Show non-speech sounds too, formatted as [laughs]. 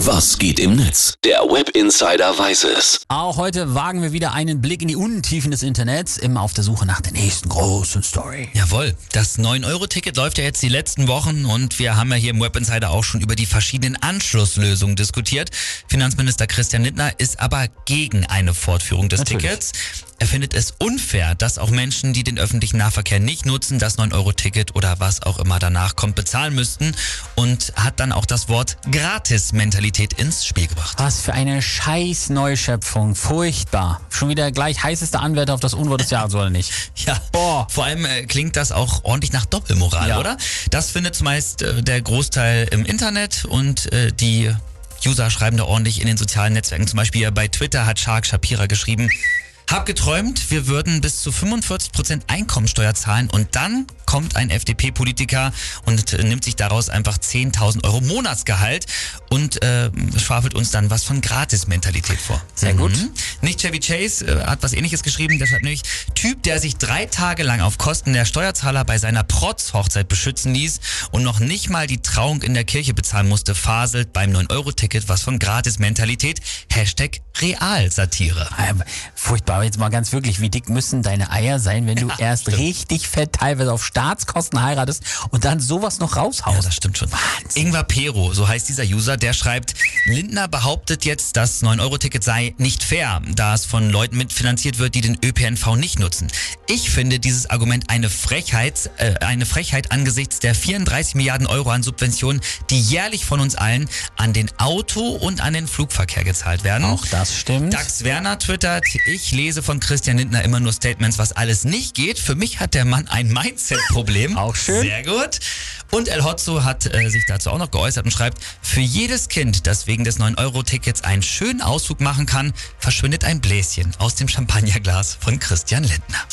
Was geht im Netz? Der Web Insider weiß es. Auch heute wagen wir wieder einen Blick in die Untiefen des Internets, immer auf der Suche nach der nächsten großen Story. Jawohl, das 9-Euro-Ticket läuft ja jetzt die letzten Wochen und wir haben ja hier im Web Insider auch schon über die verschiedenen Anschlusslösungen diskutiert. Finanzminister Christian Lindner ist aber gegen eine Fortführung des Natürlich. Tickets. Er findet es unfair, dass auch Menschen, die den öffentlichen Nahverkehr nicht nutzen, das 9-Euro-Ticket oder was auch immer danach kommt, bezahlen müssten und hat dann auch das Wort Gratis-Mentalität ins Spiel gebracht. Was für eine scheiß Neuschöpfung. Furchtbar. Schon wieder gleich heißester Anwärter auf das Unwort des Jahres, oder nicht? [laughs] Ja, Boah. vor allem äh, klingt das auch ordentlich nach Doppelmoral, Ja. oder? Das findet zumeist äh, der Großteil im Internet und äh, die User schreiben da ordentlich in den sozialen Netzwerken. Zum Beispiel bei Twitter hat Shark Shapira geschrieben, hab geträumt, wir würden bis zu 45% Einkommensteuer zahlen und dann kommt ein FDP-Politiker und äh, nimmt sich daraus einfach 10.000 Euro Monatsgehalt und äh, schwafelt uns dann was von Gratis-Mentalität vor. Sehr gut. Nicht Chevy Chase äh, hat was ähnliches geschrieben, der schreibt nämlich, Typ, der sich drei Tage lang auf Kosten der Steuerzahler bei seiner Protz-Hochzeit beschützen ließ und noch nicht mal die Trauung in der Kirche bezahlen musste, faselt beim 9-Euro-Ticket was von Gratis-Mentalität. Hashtag Realsatire. Ähm, Furchtbar, aber jetzt mal ganz wirklich, wie dick müssen deine Eier sein, wenn du [laughs] Ja, erst stimmt. richtig fett teilweise auf Staatskosten heiratest und dann sowas noch Ja, raushaust? das stimmt schon. Wahnsinn. Ingvar Pero, so heißt dieser User, der schreibt, Lindner behauptet jetzt, das 9-Euro-Ticket sei nicht fair, da es von Leuten mitfinanziert wird, die den ÖPNV nicht nutzen. Ich finde dieses Argument eine Frechheit, äh, eine Frechheit angesichts der 34 Milliarden Euro an Subventionen, die jährlich von uns allen an den Auto- und an den Flugverkehr gezahlt werden. Auch das stimmt. Dax Werner twittert, ich lese von Christian Lindner immer nur Statements, was alles nicht geht. Für mich hat der Mann ein Mindset-Problem. Auch schön. Sehr gut. Und El Hotzo hat äh, sich dazu auch noch geäußert und schreibt, für jedes Kind, das wegen des 9-Euro-Tickets einen schönen Ausflug machen kann, verschwindet ein Bläschen aus dem Champagnerglas von Christian Lindner.